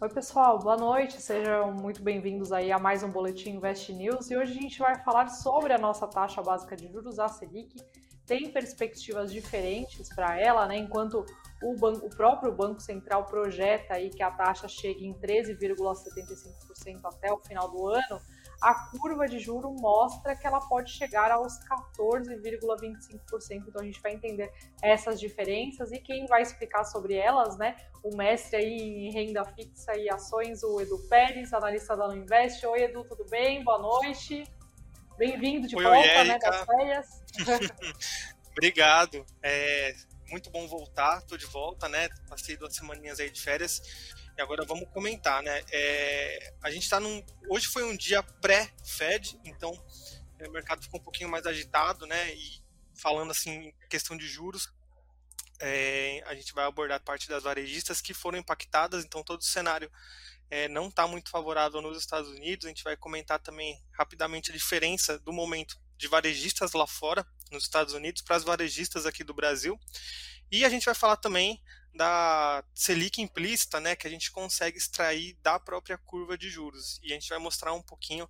Oi, pessoal, boa noite. Sejam muito bem-vindos aí a mais um Boletim Invest News. E hoje a gente vai falar sobre a nossa taxa básica de juros, a Selic. Tem perspectivas diferentes para ela, né? Enquanto o, banco, o próprio Banco Central projeta aí que a taxa chegue em 13,75% até o final do ano, a curva de juro mostra que ela pode chegar aos 14,25%. Então a gente vai entender essas diferenças e quem vai explicar sobre elas, né? O mestre aí em renda fixa e ações, o Edu Pérez, analista da Nuinvest. Oi, Edu, tudo bem? Boa noite. Bem-vindo de Oi, volta, oi, né, das férias. Obrigado. É muito bom voltar, tô de volta, né? Passei duas semaninhas aí de férias e agora vamos comentar, né? É, a gente está num. Hoje foi um dia pré-Fed, então é, o mercado ficou um pouquinho mais agitado, né? E falando assim, questão de juros, é, a gente vai abordar parte das varejistas que foram impactadas, então todo o cenário é, não está muito favorável nos Estados Unidos. A gente vai comentar também rapidamente a diferença do momento de varejistas lá fora, nos Estados Unidos, para as varejistas aqui do Brasil. E a gente vai falar também da Selic implícita, né, que a gente consegue extrair da própria curva de juros. E a gente vai mostrar um pouquinho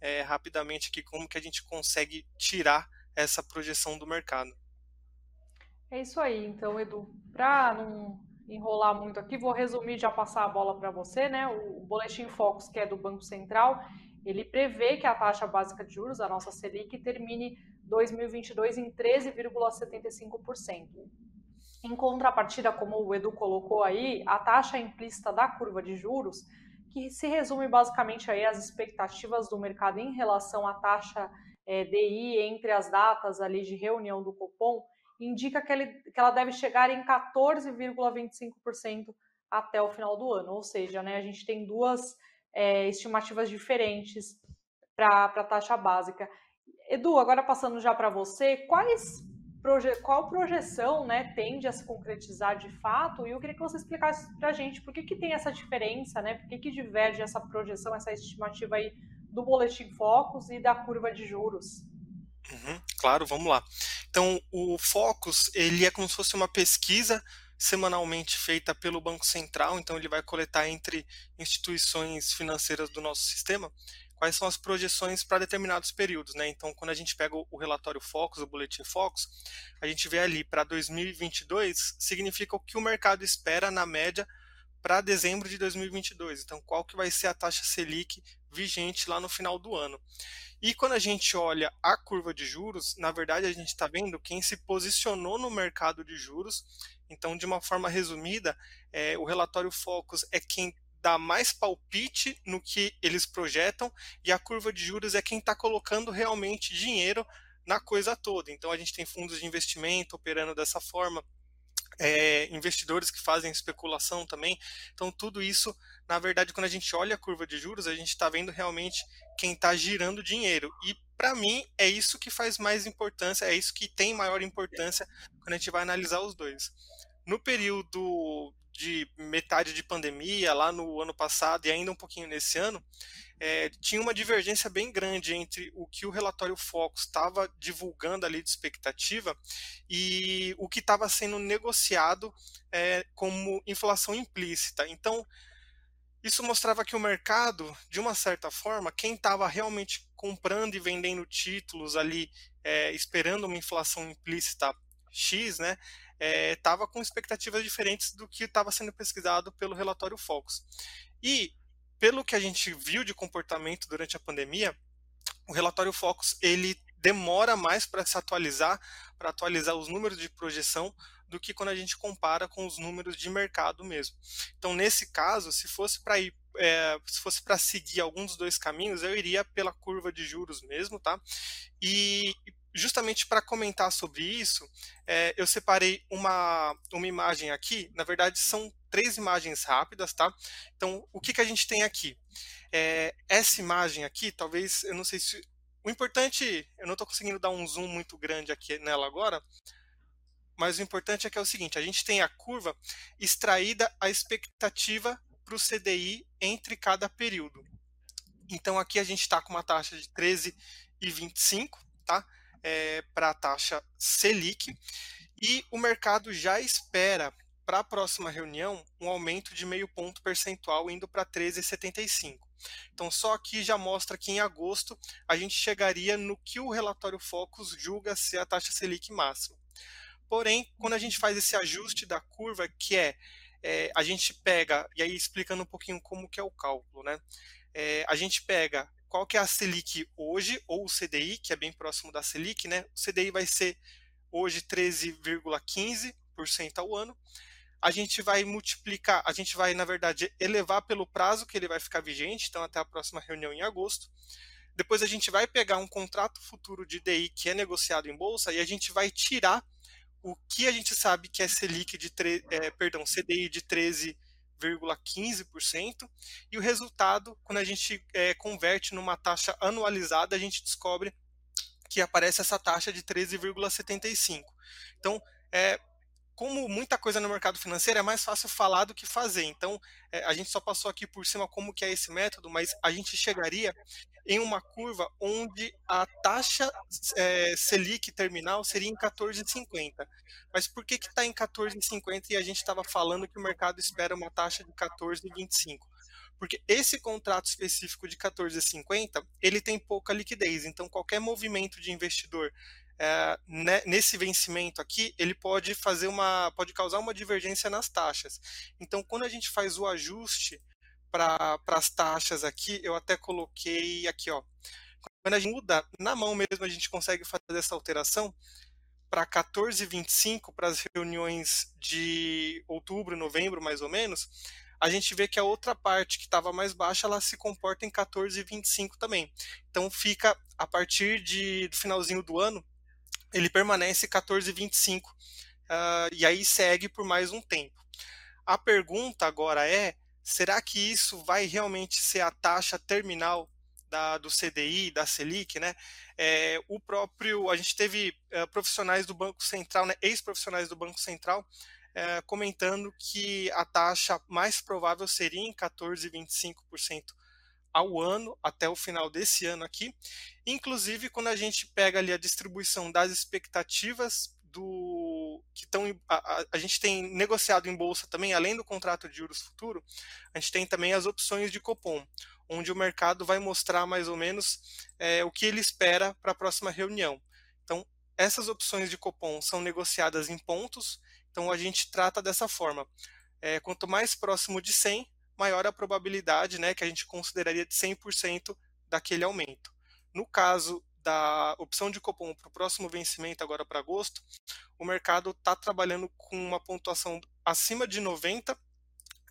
é, rapidamente aqui como que a gente consegue tirar essa projeção do mercado. É isso aí, então, Edu. Para não enrolar muito aqui, vou resumir já passar a bola para você, né? O Boletim Focus, que é do Banco Central, ele prevê que a taxa básica de juros, a nossa Selic, termine 2022 em 13,75%. Em contrapartida, como o Edu colocou aí, a taxa implícita da curva de juros, que se resume basicamente aí às expectativas do mercado em relação à taxa é, DI entre as datas ali de reunião do Copom, indica que, ele, que ela deve chegar em 14,25% até o final do ano. Ou seja, né, a gente tem duas é, estimativas diferentes para a taxa básica. Edu, agora passando já para você, quais proje qual projeção né, tende a se concretizar de fato? E eu queria que você explicasse para a gente por que, que tem essa diferença, né? Por que, que diverge essa projeção, essa estimativa aí do Boletim Focus e da curva de juros? Uhum, claro, vamos lá. Então, o Focus, ele é como se fosse uma pesquisa semanalmente feita pelo Banco Central, então ele vai coletar entre instituições financeiras do nosso sistema quais são as projeções para determinados períodos, né? Então, quando a gente pega o relatório Focus, o boletim Focus, a gente vê ali para 2022 significa o que o mercado espera na média para dezembro de 2022. Então, qual que vai ser a taxa Selic vigente lá no final do ano? E quando a gente olha a curva de juros, na verdade a gente está vendo quem se posicionou no mercado de juros. Então, de uma forma resumida, é, o relatório Focus é quem dá mais palpite no que eles projetam e a curva de juros é quem está colocando realmente dinheiro na coisa toda. Então a gente tem fundos de investimento operando dessa forma, é, investidores que fazem especulação também. Então tudo isso, na verdade, quando a gente olha a curva de juros, a gente está vendo realmente quem está girando dinheiro. E para mim é isso que faz mais importância, é isso que tem maior importância quando a gente vai analisar os dois. No período de metade de pandemia, lá no ano passado e ainda um pouquinho nesse ano, é, tinha uma divergência bem grande entre o que o relatório Focus estava divulgando ali de expectativa e o que estava sendo negociado é, como inflação implícita. Então, isso mostrava que o mercado, de uma certa forma, quem estava realmente comprando e vendendo títulos ali, é, esperando uma inflação implícita X, né, estava é, com expectativas diferentes do que estava sendo pesquisado pelo relatório Focus. E, pelo que a gente viu de comportamento durante a pandemia, o relatório Focus ele demora mais para se atualizar, para atualizar os números de projeção, do que quando a gente compara com os números de mercado mesmo. Então, nesse caso, se fosse para ir é, se fosse para seguir algum dos dois caminhos, eu iria pela curva de juros mesmo, tá? E, justamente para comentar sobre isso, é, eu separei uma, uma imagem aqui. Na verdade, são três imagens rápidas, tá? Então, o que, que a gente tem aqui? É, essa imagem aqui, talvez, eu não sei se. O importante, eu não estou conseguindo dar um zoom muito grande aqui nela agora, mas o importante é que é o seguinte: a gente tem a curva extraída a expectativa para o CDI entre cada período. Então, aqui a gente está com uma taxa de 13,25, tá? É, para a taxa Selic e o mercado já espera para a próxima reunião um aumento de meio ponto percentual indo para 13,75. Então, só aqui já mostra que em agosto a gente chegaria no que o relatório Focus julga ser a taxa Selic máxima. Porém, quando a gente faz esse ajuste da curva, que é, é a gente pega, e aí explicando um pouquinho como que é o cálculo, né? É, a gente pega qual que é a Selic hoje, ou o CDI, que é bem próximo da Selic, né? O CDI vai ser hoje 13,15% ao ano. A gente vai multiplicar, a gente vai, na verdade, elevar pelo prazo que ele vai ficar vigente, então até a próxima reunião em agosto. Depois a gente vai pegar um contrato futuro de DI que é negociado em bolsa e a gente vai tirar o que a gente sabe que é Selic de é, perdão, CDI de 13,15% e o resultado, quando a gente é, converte numa taxa anualizada, a gente descobre que aparece essa taxa de 13,75. Então, é, como muita coisa no mercado financeiro, é mais fácil falar do que fazer. Então, é, a gente só passou aqui por cima como que é esse método, mas a gente chegaria em uma curva onde a taxa é, Selic terminal seria em 14,50. Mas por que está em 14,50 e a gente estava falando que o mercado espera uma taxa de 14,25? Porque esse contrato específico de 14,50 ele tem pouca liquidez, então qualquer movimento de investidor é, nesse vencimento aqui, ele pode fazer uma, pode causar uma divergência nas taxas. Então, quando a gente faz o ajuste para as taxas aqui, eu até coloquei aqui, ó. Quando a gente muda na mão mesmo, a gente consegue fazer essa alteração para 14,25 para as reuniões de outubro, novembro, mais ou menos. A gente vê que a outra parte que estava mais baixa, ela se comporta em 14,25 também. Então fica a partir de, do finalzinho do ano, ele permanece 14,25 uh, ah, e aí segue por mais um tempo. A pergunta agora é: será que isso vai realmente ser a taxa terminal da, do CDI, da Selic, né? É, o próprio, a gente teve uh, profissionais do Banco Central, né, ex-profissionais do Banco Central, uh, comentando que a taxa mais provável seria em 14,25% ao ano, até o final desse ano aqui. Inclusive, quando a gente pega ali a distribuição das expectativas do que estão a, a, gente tem negociado em bolsa também, além do contrato de juros futuro, a gente tem também as opções de cupom, onde o mercado vai mostrar mais ou menos é, o que ele espera para a próxima reunião. Então, essas opções de cupom são negociadas em pontos, então a gente trata dessa forma. É, quanto mais próximo de 100, maior a probabilidade né, que a gente consideraria de 100% daquele aumento. No caso da opção de cupom para o próximo vencimento, agora para agosto, o mercado está trabalhando com uma pontuação acima de 90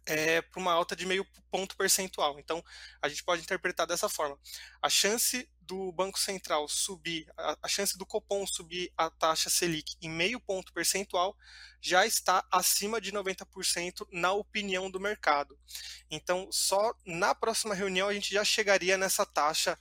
é, para uma alta de meio ponto percentual. Então, a gente pode interpretar dessa forma. A chance do Banco Central subir, a, a chance do Copom subir a taxa Selic em meio ponto percentual já está acima de 90% na opinião do mercado. Então, só na próxima reunião a gente já chegaria nessa taxa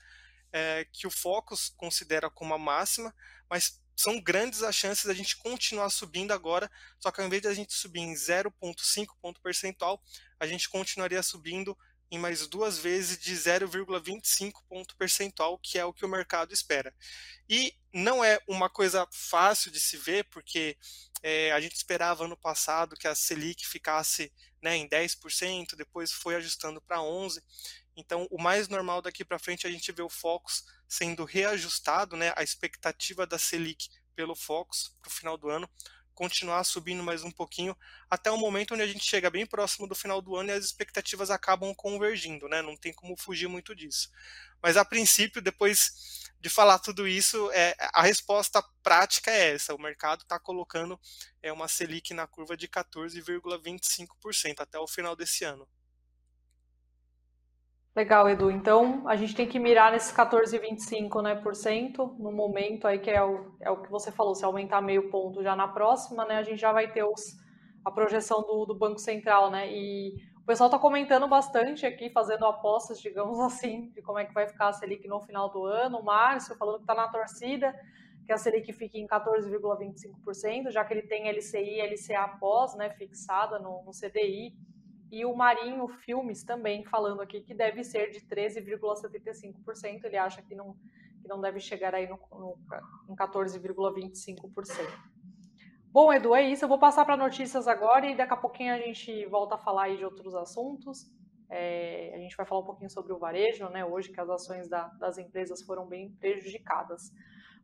é, que o Focus considera como a máxima, mas são grandes as chances da gente continuar subindo agora, só que ao invés de a gente subir em 0,5 ponto percentual, a gente continuaria subindo em mais duas vezes de 0,25 ponto percentual, que é o que o mercado espera. E não é uma coisa fácil de se ver, porque é, a gente esperava ano passado que a Selic ficasse né, em 10%, depois foi ajustando para 11%. Então, o mais normal daqui para frente é a gente vê o Focus sendo reajustado, né, a expectativa da Selic pelo Focus para o final do ano, continuar subindo mais um pouquinho, até o momento onde a gente chega bem próximo do final do ano e as expectativas acabam convergindo, né? Não tem como fugir muito disso. Mas a princípio, depois de falar tudo isso, é, a resposta prática é essa: o mercado está colocando é, uma Selic na curva de 14,25% até o final desse ano. Legal, Edu. Então, a gente tem que mirar nesses 14,25% né, por cento, no momento aí que é o, é o que você falou, se aumentar meio ponto já na próxima, né, a gente já vai ter os, a projeção do, do Banco Central, né, e o pessoal está comentando bastante aqui, fazendo apostas, digamos assim, de como é que vai ficar a Selic no final do ano. Márcio falando que está na torcida, que a Selic fique em 14,25%, já que ele tem LCI e LCA pós, né, fixada no, no CDI, e o Marinho Filmes também falando aqui que deve ser de 13,75%. Ele acha que não, que não deve chegar aí no, no, em 14,25%. Bom, Edu, é isso. Eu vou passar para notícias agora e daqui a pouquinho a gente volta a falar aí de outros assuntos. É, a gente vai falar um pouquinho sobre o varejo, né? Hoje que as ações da, das empresas foram bem prejudicadas.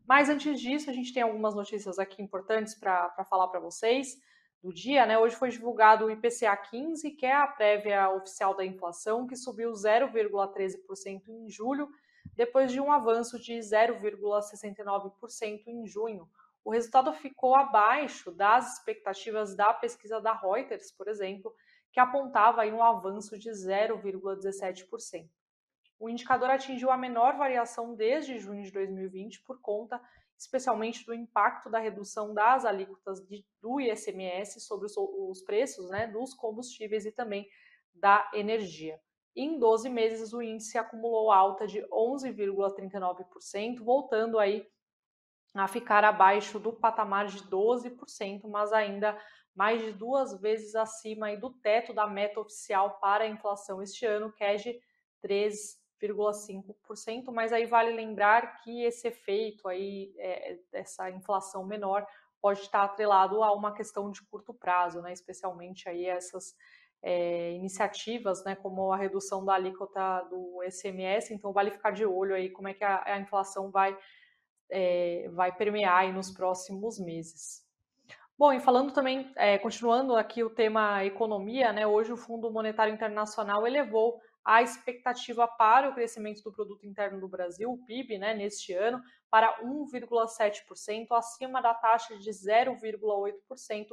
Mas antes disso, a gente tem algumas notícias aqui importantes para falar para vocês do dia, né? Hoje foi divulgado o IPCA 15, que é a prévia oficial da inflação, que subiu 0,13% em julho, depois de um avanço de 0,69% em junho. O resultado ficou abaixo das expectativas da pesquisa da Reuters, por exemplo, que apontava aí um avanço de 0,17%. O indicador atingiu a menor variação desde junho de 2020 por conta especialmente do impacto da redução das alíquotas de, do ISMS sobre os, os preços né, dos combustíveis e também da energia. Em 12 meses, o índice acumulou alta de 11,39%, voltando aí a ficar abaixo do patamar de 12%, mas ainda mais de duas vezes acima do teto da meta oficial para a inflação este ano, que é de 3 0,5%, mas aí vale lembrar que esse efeito aí, é, essa inflação menor, pode estar atrelado a uma questão de curto prazo, né, especialmente aí essas é, iniciativas, né, como a redução da alíquota do SMS, então vale ficar de olho aí como é que a, a inflação vai, é, vai permear aí nos próximos meses. Bom, e falando também, é, continuando aqui o tema economia, né, hoje o Fundo Monetário Internacional elevou a expectativa para o crescimento do produto interno do Brasil, o PIB, né, neste ano, para 1,7%, acima da taxa de 0,8%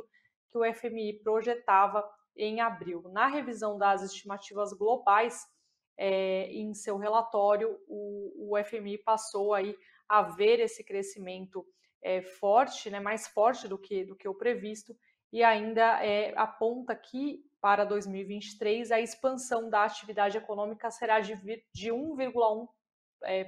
que o FMI projetava em abril. Na revisão das estimativas globais, é, em seu relatório, o, o, FMI passou aí a ver esse crescimento é, forte, né, mais forte do que, do que o previsto, e ainda é, aponta que para 2023 a expansão da atividade econômica será de, de 1,1%, é,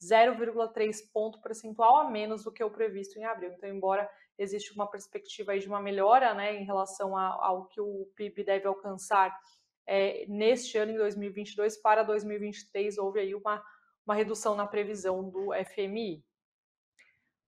0,3 ponto percentual a menos do que o previsto em abril. Então, embora existe uma perspectiva aí de uma melhora né, em relação a, ao que o PIB deve alcançar é, neste ano, em 2022, para 2023, houve aí uma, uma redução na previsão do FMI.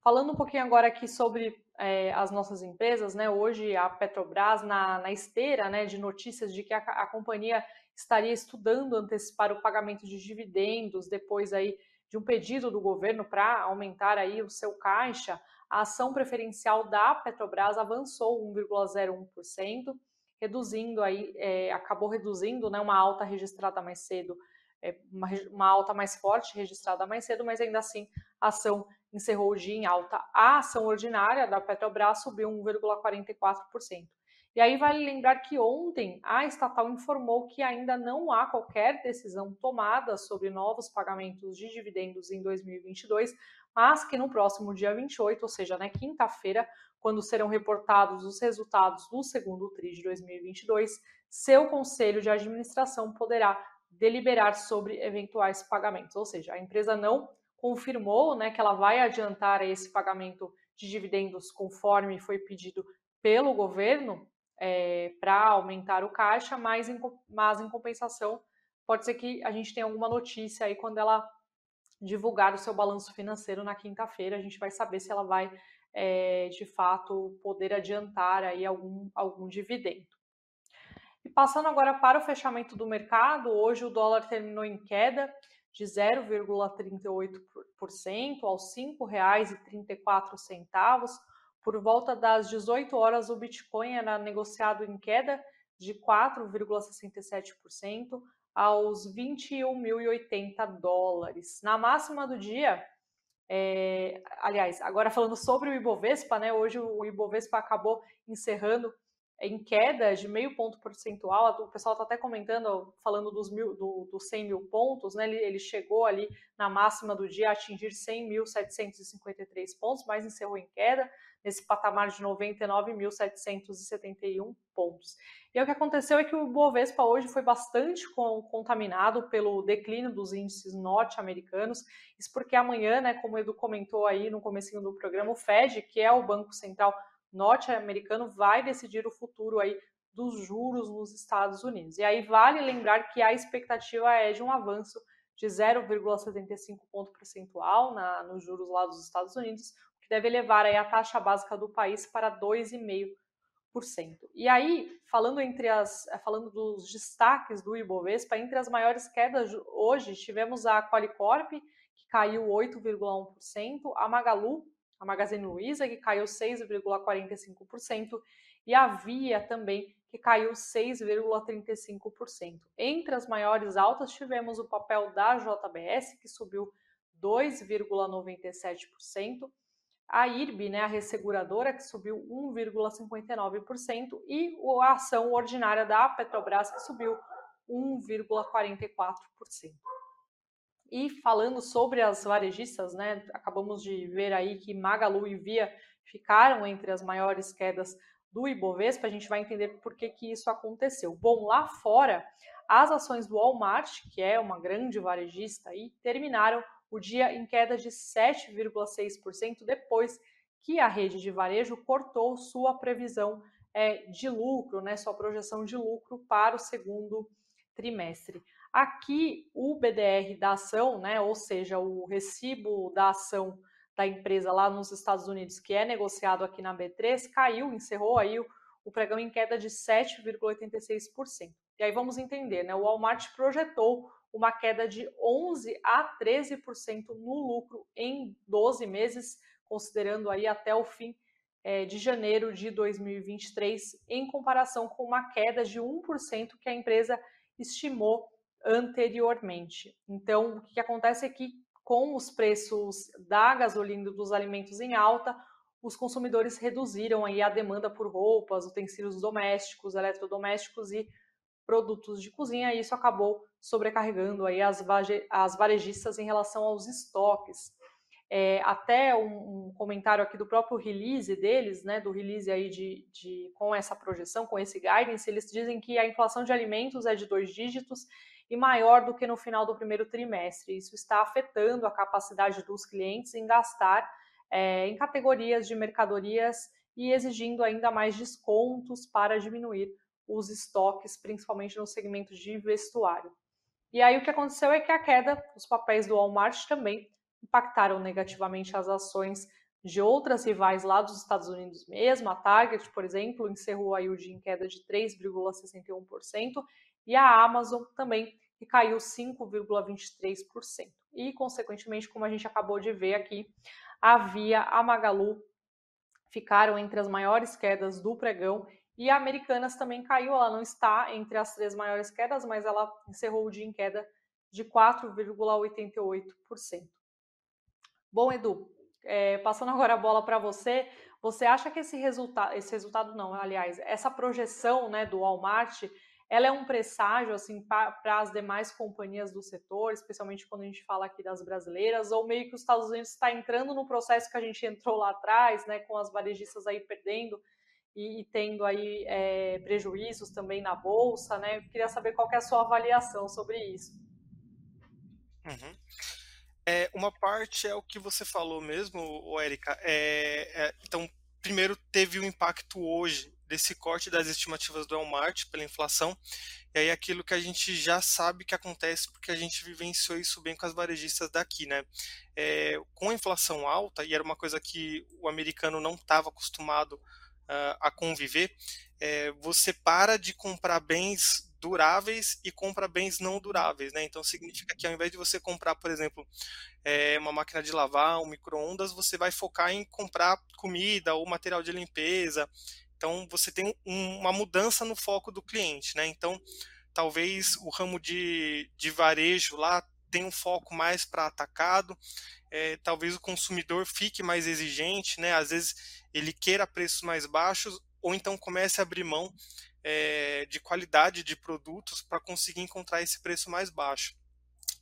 Falando um pouquinho agora aqui sobre é, as nossas empresas, né? Hoje a Petrobras na, na esteira, né, de notícias de que a, a companhia estaria estudando antecipar o pagamento de dividendos depois aí de um pedido do governo para aumentar aí o seu caixa, a ação preferencial da Petrobras avançou 1,01%, reduzindo aí, é, acabou reduzindo, né, uma alta registrada mais cedo, é, uma, uma alta mais forte registrada mais cedo, mas ainda assim a ação encerrou o dia em alta. A ação ordinária da Petrobras subiu 1,44%. E aí vale lembrar que ontem a estatal informou que ainda não há qualquer decisão tomada sobre novos pagamentos de dividendos em 2022, mas que no próximo dia 28, ou seja, na quinta-feira, quando serão reportados os resultados do segundo TRI de 2022, seu conselho de administração poderá deliberar sobre eventuais pagamentos, ou seja, a empresa não confirmou né, que ela vai adiantar esse pagamento de dividendos conforme foi pedido pelo governo é, para aumentar o caixa, mas em, mas em compensação pode ser que a gente tenha alguma notícia aí quando ela divulgar o seu balanço financeiro na quinta-feira, a gente vai saber se ela vai é, de fato poder adiantar aí algum, algum dividendo. E passando agora para o fechamento do mercado, hoje o dólar terminou em queda, de 0,38% aos R$ 5,34. Por volta das 18 horas, o Bitcoin era negociado em queda de 4,67% aos 21.080 dólares. Na máxima do dia, é, aliás, agora falando sobre o Ibovespa, né? Hoje o Ibovespa acabou encerrando em queda de meio ponto percentual, o pessoal está até comentando, falando dos, mil, do, dos 100 mil pontos, né? ele, ele chegou ali na máxima do dia a atingir 100.753 pontos, mas encerrou em queda, nesse patamar de 99.771 pontos. E o que aconteceu é que o Bovespa hoje foi bastante contaminado pelo declínio dos índices norte-americanos, isso porque amanhã, né, como o Edu comentou aí no comecinho do programa, o Fed, que é o Banco Central norte-americano vai decidir o futuro aí dos juros nos Estados Unidos. E aí vale lembrar que a expectativa é de um avanço de 0,75 ponto percentual na, nos juros lá dos Estados Unidos, o que deve levar aí a taxa básica do país para 2,5%. E aí, falando entre as, falando dos destaques do Ibovespa, entre as maiores quedas hoje tivemos a Qualicorp, que caiu 8,1%, a Magalu, a Magazine Luiza, que caiu 6,45%, e a Via também, que caiu 6,35%. Entre as maiores altas tivemos o papel da JBS, que subiu 2,97%, a IRB, né, a resseguradora, que subiu 1,59%, e a ação ordinária da Petrobras, que subiu 1,44%. E falando sobre as varejistas, né, acabamos de ver aí que Magalu e Via ficaram entre as maiores quedas do Ibovespa, a gente vai entender por que, que isso aconteceu. Bom, lá fora, as ações do Walmart, que é uma grande varejista, aí, terminaram o dia em queda de 7,6% depois que a rede de varejo cortou sua previsão é, de lucro, né, sua projeção de lucro para o segundo trimestre. Aqui, o BDR da ação, né, ou seja, o recibo da ação da empresa lá nos Estados Unidos, que é negociado aqui na B3, caiu, encerrou aí o, o pregão em queda de 7,86%. E aí vamos entender, né? O Walmart projetou uma queda de 11 a 13% no lucro em 12 meses, considerando aí até o fim é, de janeiro de 2023, em comparação com uma queda de 1% que a empresa estimou anteriormente. Então, o que acontece é que com os preços da gasolina e dos alimentos em alta, os consumidores reduziram aí a demanda por roupas, utensílios domésticos, eletrodomésticos e produtos de cozinha, e isso acabou sobrecarregando aí as, as varejistas em relação aos estoques. É, até um, um, comentário aqui do próprio release deles, né, do release aí de, de, com essa projeção, com esse guidance, eles dizem que a inflação de alimentos é de dois dígitos e maior do que no final do primeiro trimestre. Isso está afetando a capacidade dos clientes em gastar é, em categorias de mercadorias e exigindo ainda mais descontos para diminuir os estoques, principalmente no segmento de vestuário. E aí o que aconteceu é que a queda, os papéis do Walmart também impactaram negativamente as ações de outras rivais lá dos Estados Unidos mesmo. A Target, por exemplo, encerrou o dia em queda de 3,61% e a Amazon também que caiu 5,23%. E, consequentemente, como a gente acabou de ver aqui, a Via, a Magalu ficaram entre as maiores quedas do pregão e a Americanas também caiu, ela não está entre as três maiores quedas, mas ela encerrou o dia em queda de 4,88%. Bom, Edu, é, passando agora a bola para você, você acha que esse resultado, esse resultado não, aliás, essa projeção né, do Walmart, ela é um presságio assim para as demais companhias do setor, especialmente quando a gente fala aqui das brasileiras, ou meio que os Estados Unidos está entrando no processo que a gente entrou lá atrás, né, com as varejistas aí perdendo e, e tendo aí é, prejuízos também na bolsa, né? Eu queria saber qual é a sua avaliação sobre isso. Uhum. É, uma parte é o que você falou mesmo, Érica. É, é, então, primeiro teve o um impacto hoje desse corte das estimativas do Walmart pela inflação. E aí aquilo que a gente já sabe que acontece porque a gente vivenciou isso bem com as varejistas daqui, né? É, com a inflação alta, e era uma coisa que o americano não estava acostumado uh, a conviver, é, você para de comprar bens duráveis e compra bens não duráveis, né? Então significa que ao invés de você comprar, por exemplo, é, uma máquina de lavar, um micro-ondas, você vai focar em comprar comida ou material de limpeza. Então você tem um, uma mudança no foco do cliente, né? Então talvez o ramo de, de varejo lá tenha um foco mais para atacado, é, talvez o consumidor fique mais exigente, né? Às vezes ele queira preços mais baixos ou então comece a abrir mão é, de qualidade de produtos para conseguir encontrar esse preço mais baixo.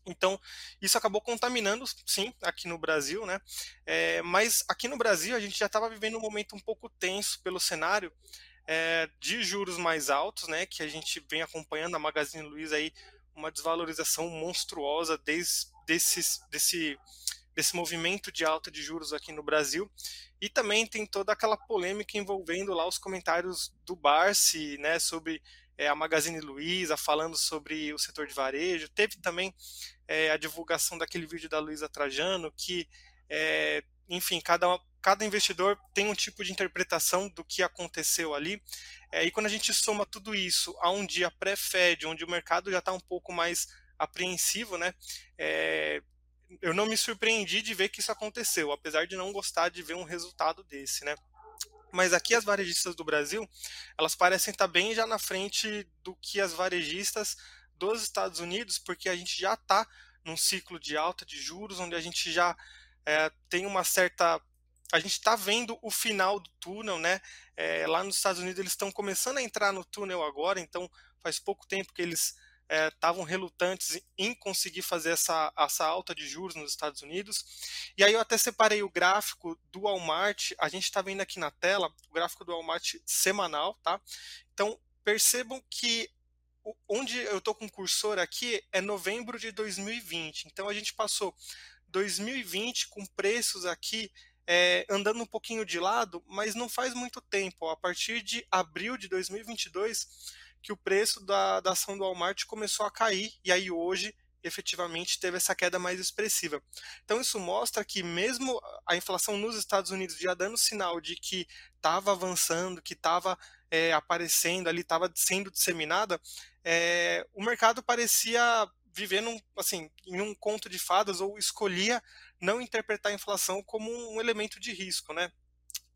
Então, isso acabou contaminando, sim, aqui no Brasil, né? É, mas aqui no Brasil a gente já estava vivendo um momento um pouco tenso pelo cenário é, de juros mais altos, né? Que a gente vem acompanhando a Magazine Luiza aí uma desvalorização monstruosa desde desse, desse desse movimento de alta de juros aqui no Brasil. E também tem toda aquela polêmica envolvendo lá os comentários do Barsi, né, sobre é, a Magazine Luiza, falando sobre o setor de varejo. Teve também é, a divulgação daquele vídeo da Luiza Trajano, que é, enfim, cada, cada investidor tem um tipo de interpretação do que aconteceu ali. É, e quando a gente soma tudo isso a um dia pré-Fed, onde o mercado já está um pouco mais apreensivo, né? É, eu não me surpreendi de ver que isso aconteceu, apesar de não gostar de ver um resultado desse, né? Mas aqui as varejistas do Brasil, elas parecem estar bem já na frente do que as varejistas dos Estados Unidos, porque a gente já está num ciclo de alta de juros, onde a gente já é, tem uma certa. A gente está vendo o final do túnel, né? É, lá nos Estados Unidos eles estão começando a entrar no túnel agora, então faz pouco tempo que eles estavam é, relutantes em conseguir fazer essa, essa alta de juros nos Estados Unidos. E aí eu até separei o gráfico do Walmart, a gente está vendo aqui na tela o gráfico do Walmart semanal, tá? Então percebam que onde eu estou com o cursor aqui é novembro de 2020. Então a gente passou 2020 com preços aqui é, andando um pouquinho de lado, mas não faz muito tempo. Ó, a partir de abril de 2022 que o preço da, da ação do Walmart começou a cair e aí hoje efetivamente teve essa queda mais expressiva. Então isso mostra que mesmo a inflação nos Estados Unidos já dando sinal de que estava avançando, que estava é, aparecendo ali, estava sendo disseminada, é, o mercado parecia viver num, assim, em um conto de fadas ou escolhia não interpretar a inflação como um elemento de risco, né?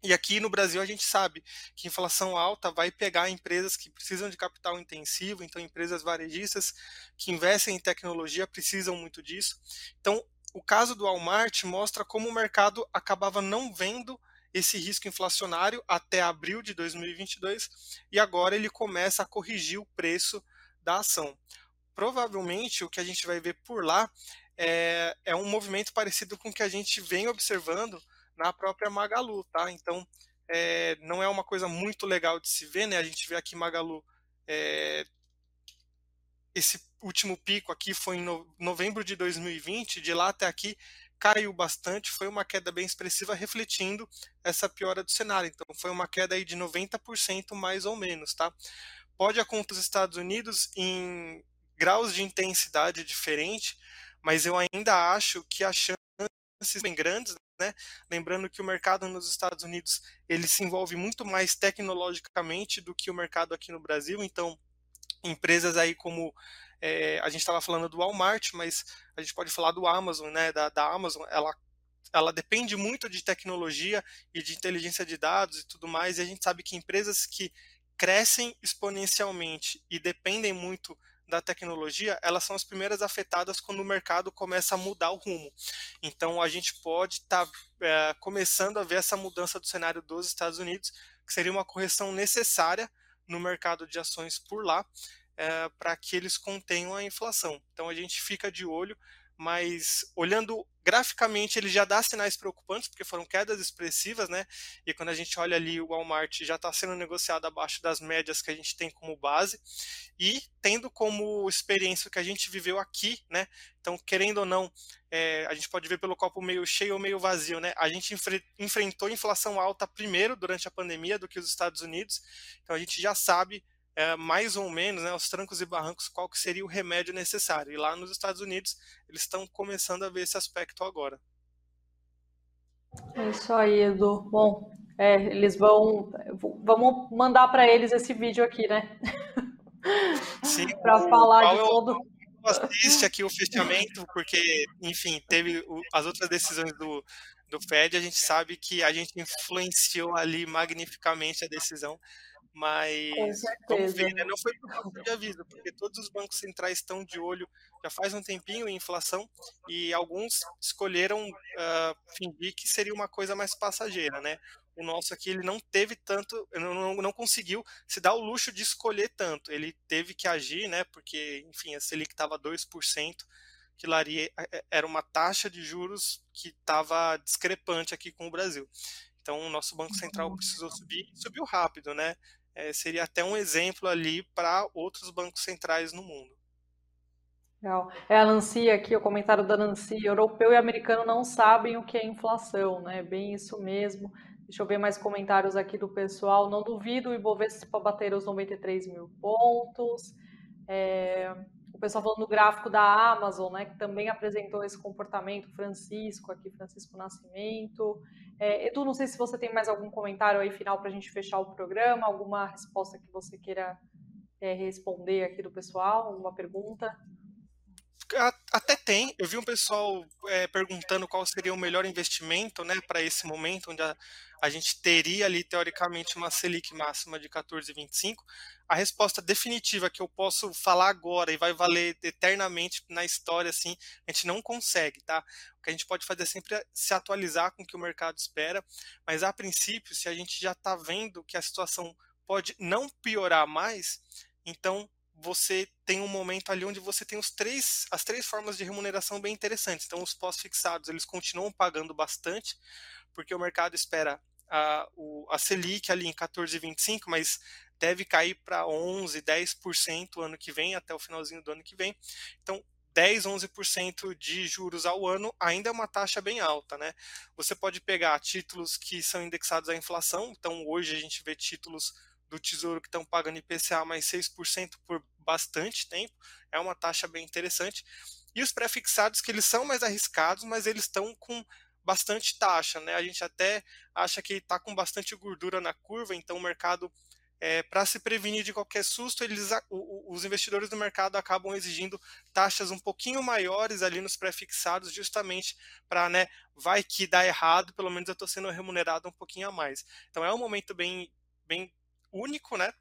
E aqui no Brasil a gente sabe que inflação alta vai pegar empresas que precisam de capital intensivo, então empresas varejistas que investem em tecnologia precisam muito disso. Então, o caso do Walmart mostra como o mercado acabava não vendo esse risco inflacionário até abril de 2022 e agora ele começa a corrigir o preço da ação. Provavelmente o que a gente vai ver por lá é, é um movimento parecido com o que a gente vem observando na própria Magalu, tá? Então, é, não é uma coisa muito legal de se ver, né? A gente vê aqui Magalu, é, esse último pico aqui foi em no, novembro de 2020, de lá até aqui caiu bastante, foi uma queda bem expressiva, refletindo essa piora do cenário. Então, foi uma queda aí de 90% mais ou menos, tá? Pode acontecer nos Estados Unidos em graus de intensidade diferente, mas eu ainda acho que as chances bem grandes né? Lembrando que o mercado nos Estados Unidos ele se envolve muito mais tecnologicamente do que o mercado aqui no Brasil, então empresas aí como é, a gente estava falando do Walmart, mas a gente pode falar do Amazon, né? Da, da Amazon, ela ela depende muito de tecnologia e de inteligência de dados e tudo mais, e a gente sabe que empresas que crescem exponencialmente e dependem muito da tecnologia, elas são as primeiras afetadas quando o mercado começa a mudar o rumo. Então a gente pode estar tá, é, começando a ver essa mudança do cenário dos Estados Unidos, que seria uma correção necessária no mercado de ações por lá, é, para que eles contenham a inflação. Então a gente fica de olho mas olhando graficamente ele já dá sinais preocupantes, porque foram quedas expressivas, né? E quando a gente olha ali o Walmart já está sendo negociado abaixo das médias que a gente tem como base, e tendo como experiência o que a gente viveu aqui, né? Então, querendo ou não, é, a gente pode ver pelo copo meio cheio ou meio vazio, né? A gente enfre enfrentou inflação alta primeiro durante a pandemia do que os Estados Unidos, então a gente já sabe é, mais ou menos, né, os trancos e barrancos, qual que seria o remédio necessário. E lá nos Estados Unidos, eles estão começando a ver esse aspecto agora. É isso aí, Edu. Bom, é, eles vão. Vamos mandar para eles esse vídeo aqui, né? Sim. para falar de todo. assiste aqui o fechamento, porque, enfim, teve as outras decisões do, do Fed, a gente sabe que a gente influenciou ali magnificamente a decisão mas vamos ver, né? Não foi por falta de aviso, porque todos os bancos centrais estão de olho já faz um tempinho em inflação e alguns escolheram uh, fingir que seria uma coisa mais passageira, né? O nosso aqui ele não teve tanto, não, não, não conseguiu se dar o luxo de escolher tanto. Ele teve que agir, né? Porque, enfim, a Selic estava 2%, que era uma taxa de juros que estava discrepante aqui com o Brasil. Então, o nosso Banco Central uhum. precisou subir, subiu rápido, né? É, seria até um exemplo ali para outros bancos centrais no mundo. Legal. É a Nancy aqui, o comentário da Nancy, europeu e americano não sabem o que é inflação, né? Bem isso mesmo. Deixa eu ver mais comentários aqui do pessoal. Não duvido o Ibovespa bater os 93 mil pontos. É, pessoal falando do gráfico da Amazon, né, que também apresentou esse comportamento, Francisco aqui, Francisco Nascimento. É, Edu, não sei se você tem mais algum comentário aí final para a gente fechar o programa, alguma resposta que você queira é, responder aqui do pessoal, alguma pergunta? Até tem. Eu vi um pessoal é, perguntando qual seria o melhor investimento né, para esse momento, onde a, a, gente teria ali, teoricamente, uma Selic máxima de 14,25. A resposta definitiva que eu posso falar agora e vai valer eternamente na história, assim, a gente não consegue, tá? O que a gente pode fazer é sempre se atualizar com o que o mercado espera, mas a princípio, se a gente já está vendo que a situação pode não piorar mais, então você tem um momento ali onde você tem os três, as três formas de remuneração bem interessantes. Então, os pós-fixados eles continuam pagando bastante, porque o mercado espera a, o, a Selic ali em 14,25, mas deve cair para 11, 10% ano que vem, até o finalzinho do ano que vem. Então, 10, 11% de juros ao ano ainda é uma taxa bem alta, né? Você pode pegar títulos que são indexados à inflação, então hoje a gente vê títulos do Tesouro que estão pagando IPCA mais 6% por bastante tempo, é uma taxa bem interessante. E os pré-fixados que eles são mais arriscados, mas eles estão com bastante taxa, né? A gente até acha que está com bastante gordura na curva, então o mercado, é, para se prevenir de qualquer susto, eles, os investidores do mercado acabam exigindo taxas um pouquinho maiores ali nos pré-fixados, justamente para, né, vai que dá errado, pelo menos eu estou sendo remunerado um pouquinho a mais. Então é um momento bem, bem único, né?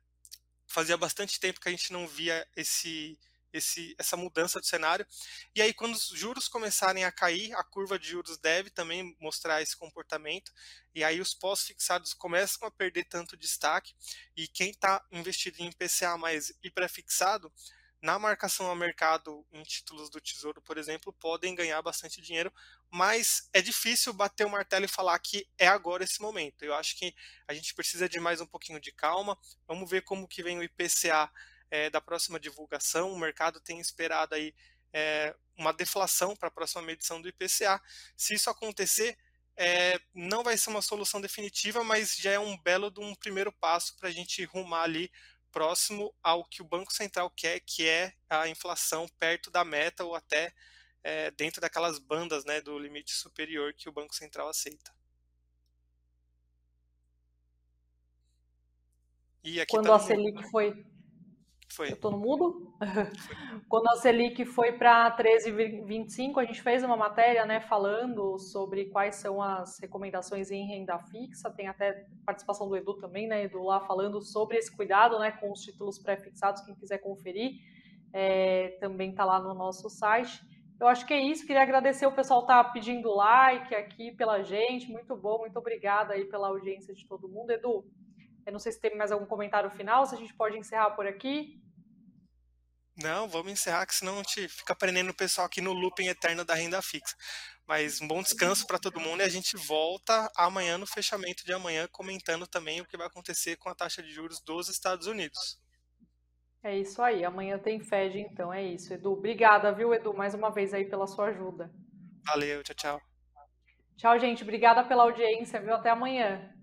Fazia bastante tempo que a gente não via esse, esse, essa mudança do cenário. E aí, quando os juros começarem a cair, a curva de juros deve também mostrar esse comportamento. E aí, os pós-fixados começam a perder tanto destaque. E quem está investido em PCA mais e pré-fixado na marcação ao mercado em títulos do Tesouro, por exemplo, podem ganhar bastante dinheiro, mas é difícil bater o martelo e falar que é agora esse momento. Eu acho que a gente precisa de mais um pouquinho de calma. Vamos ver como que vem o IPCA é, da próxima divulgação. O mercado tem esperado aí é, uma deflação para a próxima medição do IPCA. Se isso acontecer, é, não vai ser uma solução definitiva, mas já é um belo de um primeiro passo para a gente rumar ali próximo ao que o Banco Central quer, que é a inflação perto da meta ou até é, dentro daquelas bandas né, do limite superior que o Banco Central aceita. Quando tá a Selic foi foi. Eu estou no mudo? Quando a Selic foi para 13,25, a gente fez uma matéria né, falando sobre quais são as recomendações em renda fixa. Tem até participação do Edu também, né, Edu, lá falando sobre esse cuidado né, com os títulos pré-fixados. Quem quiser conferir, é, também está lá no nosso site. Eu acho que é isso. Queria agradecer o pessoal estar tá pedindo like aqui pela gente. Muito bom, muito obrigada aí pela audiência de todo mundo. Edu, eu não sei se tem mais algum comentário final, se a gente pode encerrar por aqui. Não, vamos encerrar, que senão a gente fica prendendo o pessoal aqui no looping eterno da renda fixa. Mas um bom descanso para todo mundo e a gente volta amanhã no fechamento de amanhã comentando também o que vai acontecer com a taxa de juros dos Estados Unidos. É isso aí, amanhã tem Fed, então é isso. Edu, obrigada, viu, Edu, mais uma vez aí pela sua ajuda. Valeu, tchau, tchau. Tchau, gente, obrigada pela audiência, viu? Até amanhã.